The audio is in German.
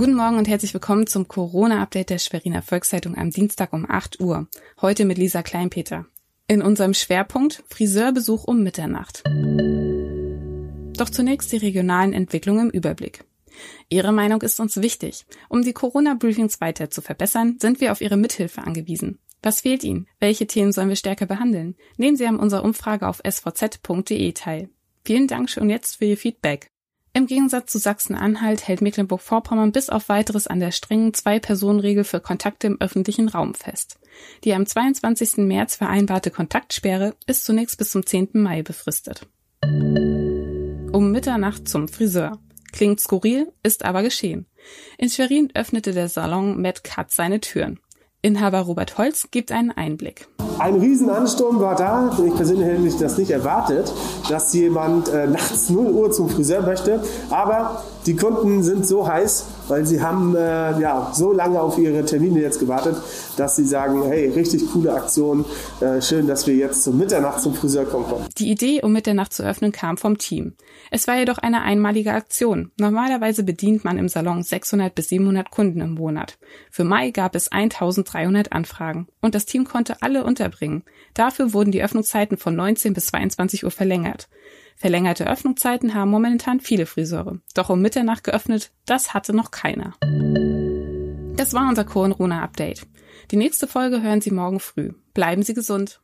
Guten Morgen und herzlich willkommen zum Corona-Update der Schweriner Volkszeitung am Dienstag um 8 Uhr. Heute mit Lisa Kleinpeter. In unserem Schwerpunkt Friseurbesuch um Mitternacht. Doch zunächst die regionalen Entwicklungen im Überblick. Ihre Meinung ist uns wichtig. Um die Corona-Briefings weiter zu verbessern, sind wir auf Ihre Mithilfe angewiesen. Was fehlt Ihnen? Welche Themen sollen wir stärker behandeln? Nehmen Sie an unserer Umfrage auf svz.de teil. Vielen Dank schon jetzt für Ihr Feedback. Im Gegensatz zu Sachsen-Anhalt hält Mecklenburg-Vorpommern bis auf weiteres an der strengen Zwei-Personen-Regel für Kontakte im öffentlichen Raum fest. Die am 22. März vereinbarte Kontaktsperre ist zunächst bis zum 10. Mai befristet. Um Mitternacht zum Friseur. Klingt skurril, ist aber geschehen. In Schwerin öffnete der Salon Matt Cut seine Türen. Inhaber Robert Holz gibt einen Einblick. Ein Riesenansturm war da. Ich persönlich hätte das nicht erwartet, dass jemand äh, nachts 0 Uhr zum Friseur möchte. Aber die Kunden sind so heiß, weil sie haben äh, ja, so lange auf ihre Termine jetzt gewartet, dass sie sagen, hey, richtig coole Aktion, äh, schön, dass wir jetzt zum Mitternacht zum Friseur kommen. Die Idee, um Mitternacht zu öffnen, kam vom Team. Es war jedoch eine einmalige Aktion. Normalerweise bedient man im Salon 600 bis 700 Kunden im Monat. Für Mai gab es 1300 Anfragen und das Team konnte alle unterbringen. Dafür wurden die Öffnungszeiten von 19 bis 22 Uhr verlängert. Verlängerte Öffnungszeiten haben momentan viele Friseure. Doch um Mitternacht geöffnet, das hatte noch keiner. Das war unser Corona-Update. Die nächste Folge hören Sie morgen früh. Bleiben Sie gesund.